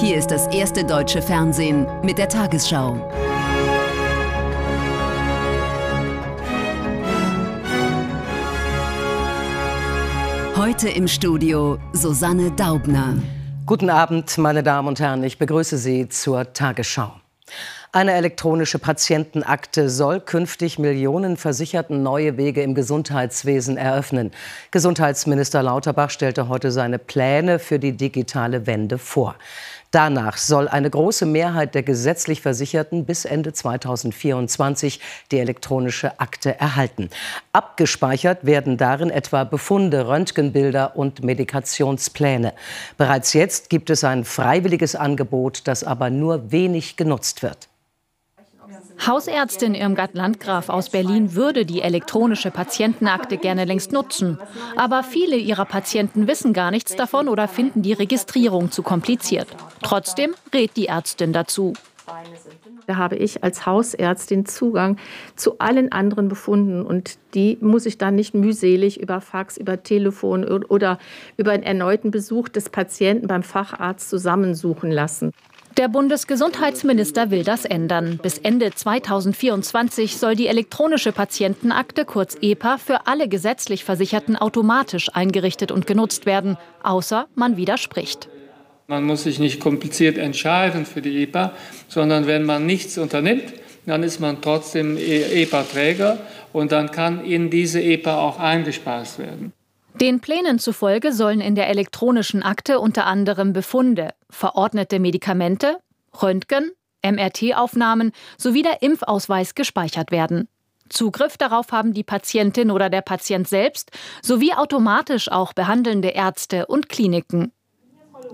Hier ist das erste deutsche Fernsehen mit der Tagesschau. Heute im Studio Susanne Daubner. Guten Abend, meine Damen und Herren. Ich begrüße Sie zur Tagesschau. Eine elektronische Patientenakte soll künftig Millionen Versicherten neue Wege im Gesundheitswesen eröffnen. Gesundheitsminister Lauterbach stellte heute seine Pläne für die digitale Wende vor. Danach soll eine große Mehrheit der gesetzlich Versicherten bis Ende 2024 die elektronische Akte erhalten. Abgespeichert werden darin etwa Befunde, Röntgenbilder und Medikationspläne. Bereits jetzt gibt es ein freiwilliges Angebot, das aber nur wenig genutzt wird. Hausärztin Irmgard Landgraf aus Berlin würde die elektronische Patientenakte gerne längst nutzen. Aber viele ihrer Patienten wissen gar nichts davon oder finden die Registrierung zu kompliziert. Trotzdem rät die Ärztin dazu. Da habe ich als Hausärztin Zugang zu allen anderen Befunden und die muss ich dann nicht mühselig über Fax, über Telefon oder über einen erneuten Besuch des Patienten beim Facharzt zusammensuchen lassen. Der Bundesgesundheitsminister will das ändern. Bis Ende 2024 soll die elektronische Patientenakte, kurz EPA, für alle gesetzlich Versicherten automatisch eingerichtet und genutzt werden, außer man widerspricht. Man muss sich nicht kompliziert entscheiden für die EPA, sondern wenn man nichts unternimmt, dann ist man trotzdem EPA-Träger und dann kann in diese EPA auch eingespeist werden. Den Plänen zufolge sollen in der elektronischen Akte unter anderem Befunde, verordnete Medikamente, Röntgen, MRT-Aufnahmen sowie der Impfausweis gespeichert werden. Zugriff darauf haben die Patientin oder der Patient selbst sowie automatisch auch behandelnde Ärzte und Kliniken.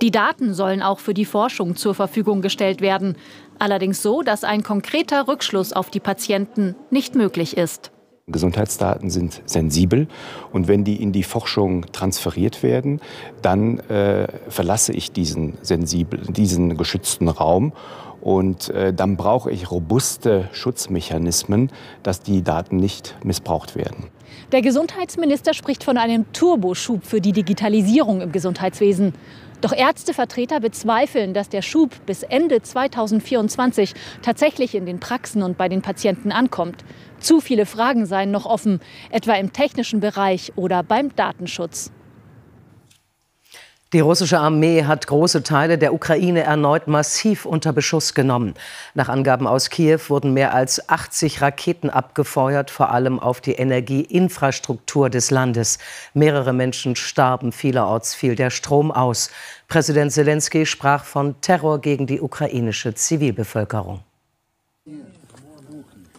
Die Daten sollen auch für die Forschung zur Verfügung gestellt werden, allerdings so, dass ein konkreter Rückschluss auf die Patienten nicht möglich ist. Gesundheitsdaten sind sensibel und wenn die in die Forschung transferiert werden, dann äh, verlasse ich diesen sensibel, diesen geschützten Raum und äh, dann brauche ich robuste Schutzmechanismen, dass die Daten nicht missbraucht werden. Der Gesundheitsminister spricht von einem Turboschub für die Digitalisierung im Gesundheitswesen. Doch Ärztevertreter bezweifeln, dass der Schub bis Ende 2024 tatsächlich in den Praxen und bei den Patienten ankommt. Zu viele Fragen seien noch offen, etwa im technischen Bereich oder beim Datenschutz. Die russische Armee hat große Teile der Ukraine erneut massiv unter Beschuss genommen. Nach Angaben aus Kiew wurden mehr als 80 Raketen abgefeuert, vor allem auf die Energieinfrastruktur des Landes. Mehrere Menschen starben, vielerorts fiel der Strom aus. Präsident Zelensky sprach von Terror gegen die ukrainische Zivilbevölkerung.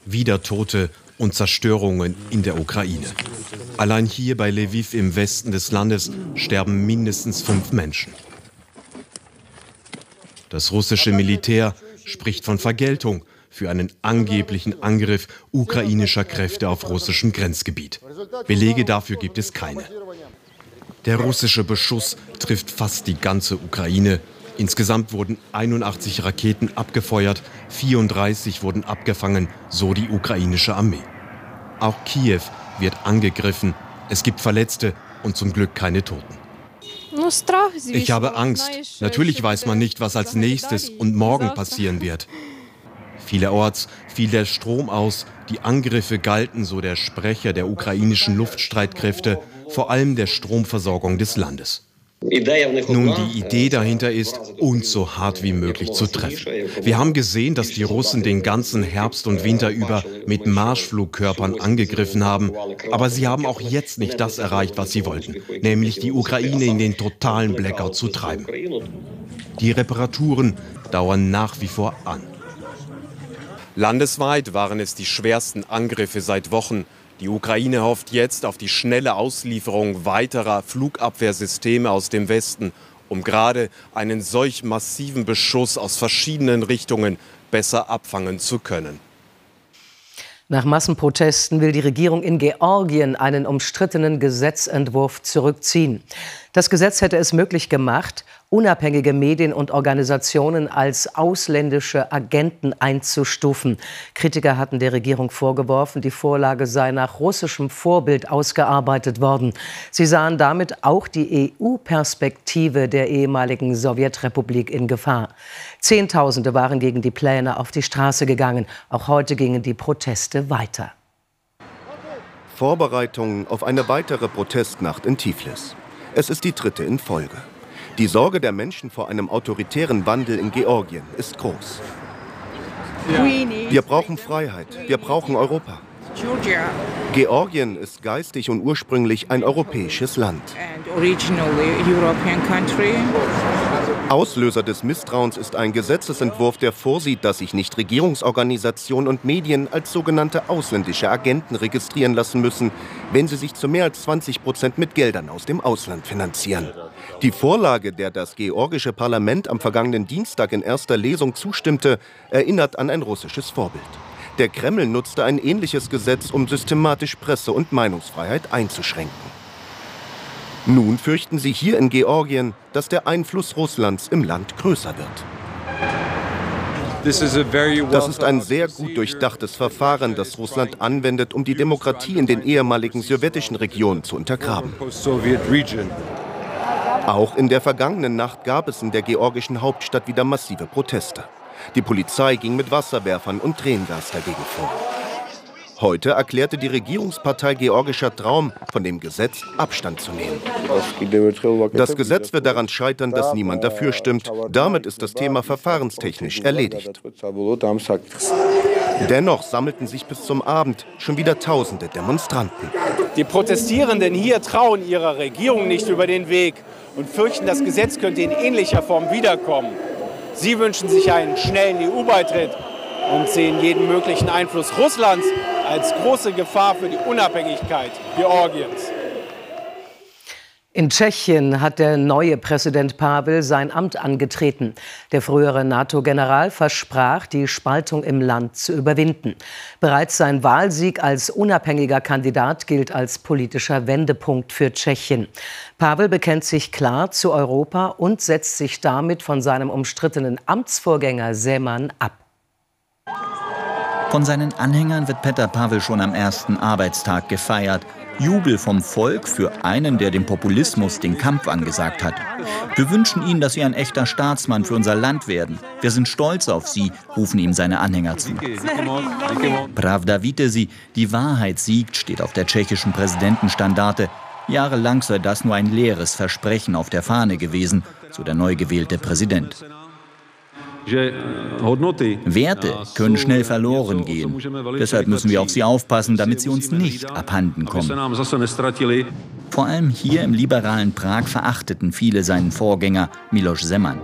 Wieder Tote und Zerstörungen in der Ukraine. Allein hier bei Lviv im Westen des Landes sterben mindestens fünf Menschen. Das russische Militär spricht von Vergeltung für einen angeblichen Angriff ukrainischer Kräfte auf russischem Grenzgebiet. Belege dafür gibt es keine. Der russische Beschuss trifft fast die ganze Ukraine Insgesamt wurden 81 Raketen abgefeuert, 34 wurden abgefangen, so die ukrainische Armee. Auch Kiew wird angegriffen. Es gibt Verletzte und zum Glück keine Toten. Ich habe Angst. Natürlich weiß man nicht, was als nächstes und morgen passieren wird. Vielerorts fiel der Strom aus. Die Angriffe galten, so der Sprecher der ukrainischen Luftstreitkräfte, vor allem der Stromversorgung des Landes. Nun, die Idee dahinter ist, uns so hart wie möglich zu treffen. Wir haben gesehen, dass die Russen den ganzen Herbst und Winter über mit Marschflugkörpern angegriffen haben, aber sie haben auch jetzt nicht das erreicht, was sie wollten, nämlich die Ukraine in den totalen Blackout zu treiben. Die Reparaturen dauern nach wie vor an. Landesweit waren es die schwersten Angriffe seit Wochen. Die Ukraine hofft jetzt auf die schnelle Auslieferung weiterer Flugabwehrsysteme aus dem Westen, um gerade einen solch massiven Beschuss aus verschiedenen Richtungen besser abfangen zu können. Nach Massenprotesten will die Regierung in Georgien einen umstrittenen Gesetzentwurf zurückziehen. Das Gesetz hätte es möglich gemacht, unabhängige Medien und Organisationen als ausländische Agenten einzustufen. Kritiker hatten der Regierung vorgeworfen, die Vorlage sei nach russischem Vorbild ausgearbeitet worden. Sie sahen damit auch die EU-Perspektive der ehemaligen Sowjetrepublik in Gefahr. Zehntausende waren gegen die Pläne auf die Straße gegangen. Auch heute gingen die Proteste weiter. Vorbereitungen auf eine weitere Protestnacht in Tiflis. Es ist die dritte in Folge. Die Sorge der Menschen vor einem autoritären Wandel in Georgien ist groß. Wir brauchen Freiheit. Wir brauchen Europa. Georgien ist geistig und ursprünglich ein europäisches Land. Auslöser des Misstrauens ist ein Gesetzesentwurf, der vorsieht, dass sich nicht Regierungsorganisationen und Medien als sogenannte ausländische Agenten registrieren lassen müssen, wenn sie sich zu mehr als 20 Prozent mit Geldern aus dem Ausland finanzieren. Die Vorlage, der das georgische Parlament am vergangenen Dienstag in erster Lesung zustimmte, erinnert an ein russisches Vorbild. Der Kreml nutzte ein ähnliches Gesetz, um systematisch Presse- und Meinungsfreiheit einzuschränken. Nun fürchten sie hier in Georgien, dass der Einfluss Russlands im Land größer wird. Das ist ein sehr gut durchdachtes Verfahren, das Russland anwendet, um die Demokratie in den ehemaligen sowjetischen Regionen zu untergraben. Auch in der vergangenen Nacht gab es in der georgischen Hauptstadt wieder massive Proteste. Die Polizei ging mit Wasserwerfern und Tränengas dagegen vor. Heute erklärte die Regierungspartei Georgischer Traum, von dem Gesetz Abstand zu nehmen. Das Gesetz wird daran scheitern, dass niemand dafür stimmt. Damit ist das Thema verfahrenstechnisch erledigt. Dennoch sammelten sich bis zum Abend schon wieder tausende Demonstranten. Die Protestierenden hier trauen ihrer Regierung nicht über den Weg und fürchten, das Gesetz könnte in ähnlicher Form wiederkommen. Sie wünschen sich einen schnellen EU-Beitritt und sehen jeden möglichen Einfluss Russlands als große Gefahr für die Unabhängigkeit Georgiens. In Tschechien hat der neue Präsident Pavel sein Amt angetreten. Der frühere NATO-General versprach, die Spaltung im Land zu überwinden. Bereits sein Wahlsieg als unabhängiger Kandidat gilt als politischer Wendepunkt für Tschechien. Pavel bekennt sich klar zu Europa und setzt sich damit von seinem umstrittenen Amtsvorgänger Seman ab. Von seinen Anhängern wird Peter Pavel schon am ersten Arbeitstag gefeiert. Jubel vom Volk für einen, der dem Populismus den Kampf angesagt hat. Wir wünschen Ihnen, dass Sie ein echter Staatsmann für unser Land werden. Wir sind stolz auf Sie, rufen ihm seine Anhänger zu. Pravda Vitesi, die Wahrheit siegt, steht auf der tschechischen Präsidentenstandarte. Jahrelang sei das nur ein leeres Versprechen auf der Fahne gewesen, so der neu gewählte Präsident. Werte können schnell verloren gehen. Deshalb müssen wir auf sie aufpassen, damit sie uns nicht abhanden kommen. Vor allem hier im liberalen Prag verachteten viele seinen Vorgänger Miloš Zeman.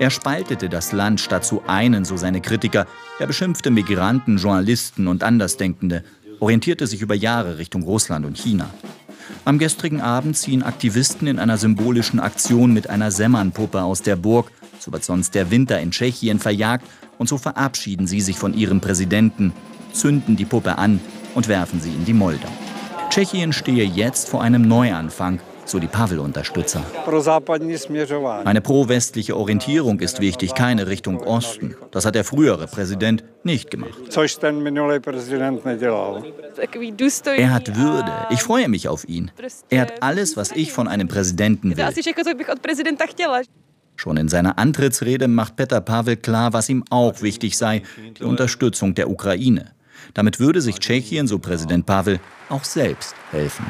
Er spaltete das Land statt zu einen, so seine Kritiker. Er beschimpfte Migranten, Journalisten und Andersdenkende, orientierte sich über Jahre Richtung Russland und China. Am gestrigen Abend ziehen Aktivisten in einer symbolischen Aktion mit einer Semmern-Puppe aus der Burg so wird sonst der Winter in Tschechien verjagt und so verabschieden sie sich von ihrem Präsidenten, zünden die Puppe an und werfen sie in die Moldau. Tschechien stehe jetzt vor einem Neuanfang, so die Pavel-Unterstützer. Eine pro-westliche Orientierung ist wichtig, keine Richtung Osten. Das hat der frühere Präsident nicht gemacht. Er hat Würde. Ich freue mich auf ihn. Er hat alles, was ich von einem Präsidenten will. Schon in seiner Antrittsrede macht Peter Pavel klar, was ihm auch wichtig sei, die Unterstützung der Ukraine. Damit würde sich Tschechien, so Präsident Pavel, auch selbst helfen.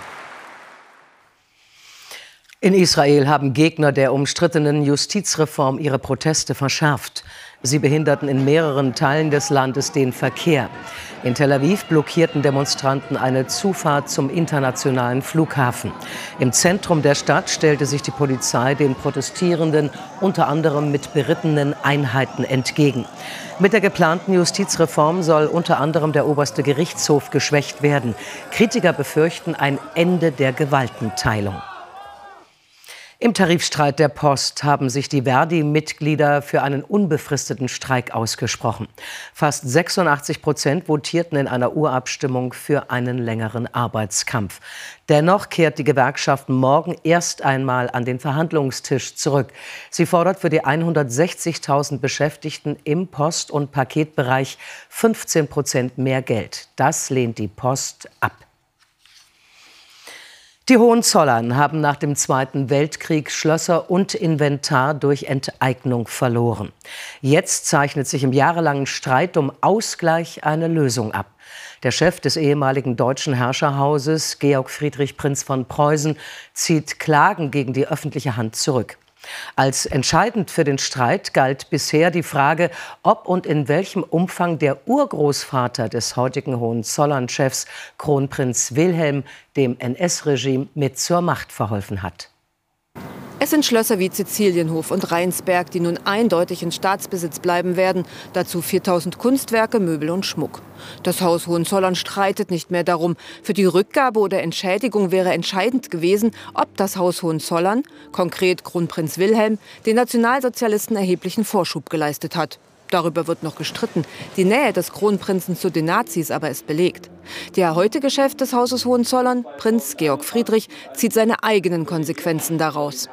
In Israel haben Gegner der umstrittenen Justizreform ihre Proteste verschärft. Sie behinderten in mehreren Teilen des Landes den Verkehr. In Tel Aviv blockierten Demonstranten eine Zufahrt zum internationalen Flughafen. Im Zentrum der Stadt stellte sich die Polizei den Protestierenden unter anderem mit berittenen Einheiten entgegen. Mit der geplanten Justizreform soll unter anderem der oberste Gerichtshof geschwächt werden. Kritiker befürchten ein Ende der Gewaltenteilung. Im Tarifstreit der Post haben sich die Verdi-Mitglieder für einen unbefristeten Streik ausgesprochen. Fast 86 Prozent votierten in einer Urabstimmung für einen längeren Arbeitskampf. Dennoch kehrt die Gewerkschaft morgen erst einmal an den Verhandlungstisch zurück. Sie fordert für die 160.000 Beschäftigten im Post- und Paketbereich 15 Prozent mehr Geld. Das lehnt die Post ab. Die Hohenzollern haben nach dem Zweiten Weltkrieg Schlösser und Inventar durch Enteignung verloren. Jetzt zeichnet sich im jahrelangen Streit um Ausgleich eine Lösung ab. Der Chef des ehemaligen deutschen Herrscherhauses, Georg Friedrich Prinz von Preußen, zieht Klagen gegen die öffentliche Hand zurück. Als entscheidend für den Streit galt bisher die Frage, ob und in welchem Umfang der Urgroßvater des heutigen Hohenzollern-Chefs, Kronprinz Wilhelm, dem NS-Regime mit zur Macht verholfen hat. Es sind Schlösser wie Sizilienhof und Rheinsberg, die nun eindeutig in Staatsbesitz bleiben werden. Dazu 4000 Kunstwerke, Möbel und Schmuck. Das Haus Hohenzollern streitet nicht mehr darum. Für die Rückgabe oder Entschädigung wäre entscheidend gewesen, ob das Haus Hohenzollern, konkret Kronprinz Wilhelm, den Nationalsozialisten erheblichen Vorschub geleistet hat. Darüber wird noch gestritten. Die Nähe des Kronprinzen zu den Nazis aber ist belegt. Der heutige Chef des Hauses Hohenzollern, Prinz Georg Friedrich, zieht seine eigenen Konsequenzen daraus.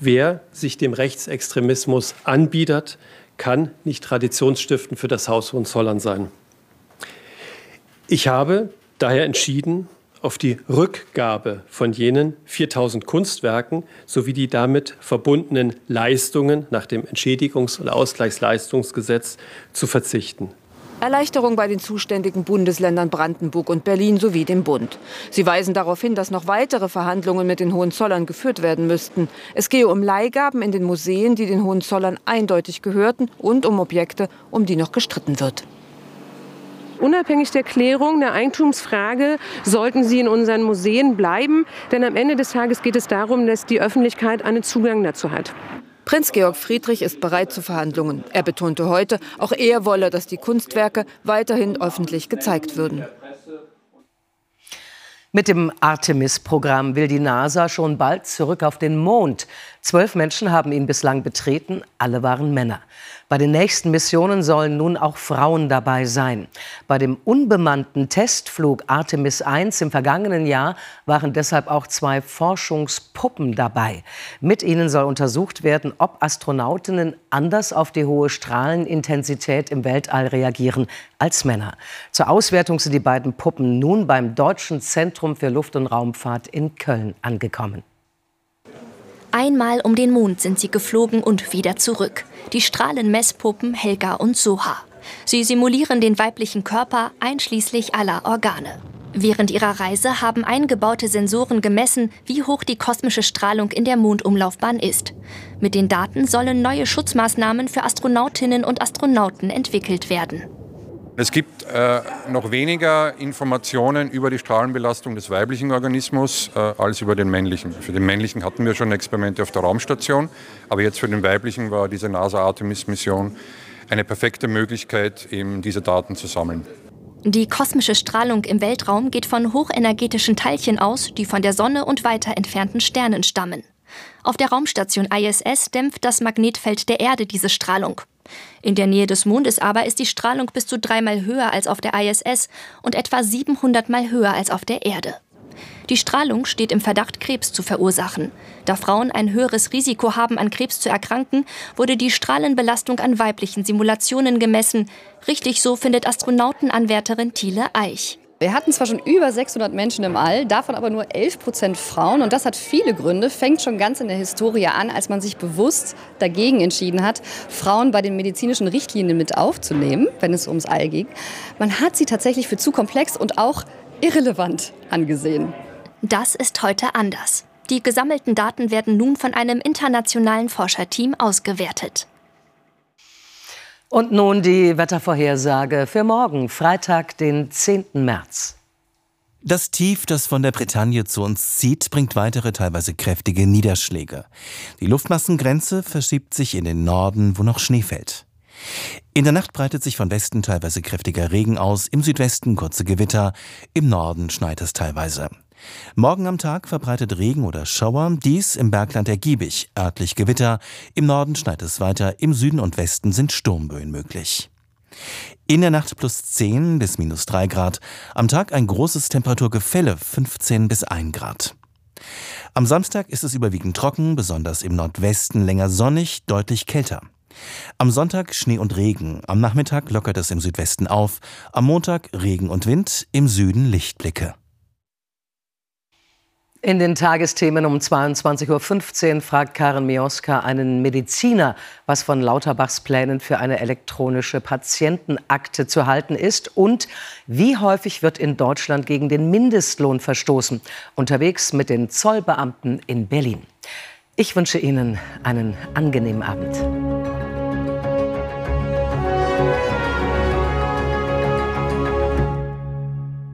Wer sich dem Rechtsextremismus anbietet, kann nicht traditionsstiftend für das Haus Hohenzollern sein. Ich habe daher entschieden, auf die Rückgabe von jenen 4000 Kunstwerken sowie die damit verbundenen Leistungen nach dem Entschädigungs- und Ausgleichsleistungsgesetz zu verzichten. Erleichterung bei den zuständigen Bundesländern Brandenburg und Berlin sowie dem Bund. Sie weisen darauf hin, dass noch weitere Verhandlungen mit den Hohenzollern geführt werden müssten. Es gehe um Leihgaben in den Museen, die den Hohenzollern eindeutig gehörten, und um Objekte, um die noch gestritten wird. Unabhängig der Klärung der Eigentumsfrage sollten sie in unseren Museen bleiben, denn am Ende des Tages geht es darum, dass die Öffentlichkeit einen Zugang dazu hat. Prinz Georg Friedrich ist bereit zu Verhandlungen. Er betonte heute, auch er wolle, dass die Kunstwerke weiterhin öffentlich gezeigt würden. Mit dem Artemis-Programm will die NASA schon bald zurück auf den Mond. Zwölf Menschen haben ihn bislang betreten, alle waren Männer. Bei den nächsten Missionen sollen nun auch Frauen dabei sein. Bei dem unbemannten Testflug Artemis I im vergangenen Jahr waren deshalb auch zwei Forschungspuppen dabei. Mit ihnen soll untersucht werden, ob Astronautinnen anders auf die hohe Strahlenintensität im Weltall reagieren als Männer. Zur Auswertung sind die beiden Puppen nun beim Deutschen Zentrum für Luft- und Raumfahrt in Köln angekommen. Einmal um den Mond sind sie geflogen und wieder zurück. Die Strahlenmesspuppen Helga und Soha. Sie simulieren den weiblichen Körper einschließlich aller Organe. Während ihrer Reise haben eingebaute Sensoren gemessen, wie hoch die kosmische Strahlung in der Mondumlaufbahn ist. Mit den Daten sollen neue Schutzmaßnahmen für Astronautinnen und Astronauten entwickelt werden. Es gibt äh, noch weniger Informationen über die Strahlenbelastung des weiblichen Organismus äh, als über den männlichen. Für den männlichen hatten wir schon Experimente auf der Raumstation, aber jetzt für den weiblichen war diese NASA-Artemis-Mission eine perfekte Möglichkeit, eben diese Daten zu sammeln. Die kosmische Strahlung im Weltraum geht von hochenergetischen Teilchen aus, die von der Sonne und weiter entfernten Sternen stammen. Auf der Raumstation ISS dämpft das Magnetfeld der Erde diese Strahlung. In der Nähe des Mondes aber ist die Strahlung bis zu dreimal höher als auf der ISS und etwa 700 Mal höher als auf der Erde. Die Strahlung steht im Verdacht, Krebs zu verursachen. Da Frauen ein höheres Risiko haben, an Krebs zu erkranken, wurde die Strahlenbelastung an weiblichen Simulationen gemessen. Richtig so findet Astronautenanwärterin Thiele Eich. Wir hatten zwar schon über 600 Menschen im All, davon aber nur 11 Prozent Frauen. Und das hat viele Gründe. Fängt schon ganz in der Historie an, als man sich bewusst dagegen entschieden hat, Frauen bei den medizinischen Richtlinien mit aufzunehmen, wenn es ums All ging. Man hat sie tatsächlich für zu komplex und auch irrelevant angesehen. Das ist heute anders. Die gesammelten Daten werden nun von einem internationalen Forscherteam ausgewertet. Und nun die Wettervorhersage für morgen, Freitag, den 10. März. Das Tief, das von der Bretagne zu uns zieht, bringt weitere teilweise kräftige Niederschläge. Die Luftmassengrenze verschiebt sich in den Norden, wo noch Schnee fällt. In der Nacht breitet sich von Westen teilweise kräftiger Regen aus, im Südwesten kurze Gewitter, im Norden schneit es teilweise. Morgen am Tag verbreitet Regen oder Schauer, dies im Bergland ergiebig, örtlich Gewitter, im Norden schneit es weiter, im Süden und Westen sind Sturmböen möglich. In der Nacht plus 10 bis minus 3 Grad, am Tag ein großes Temperaturgefälle 15 bis 1 Grad. Am Samstag ist es überwiegend trocken, besonders im Nordwesten länger sonnig, deutlich kälter. Am Sonntag Schnee und Regen, am Nachmittag lockert es im Südwesten auf, am Montag Regen und Wind, im Süden Lichtblicke. In den Tagesthemen um 22.15 Uhr fragt Karen Mioska einen Mediziner, was von Lauterbachs Plänen für eine elektronische Patientenakte zu halten ist und wie häufig wird in Deutschland gegen den Mindestlohn verstoßen. Unterwegs mit den Zollbeamten in Berlin. Ich wünsche Ihnen einen angenehmen Abend.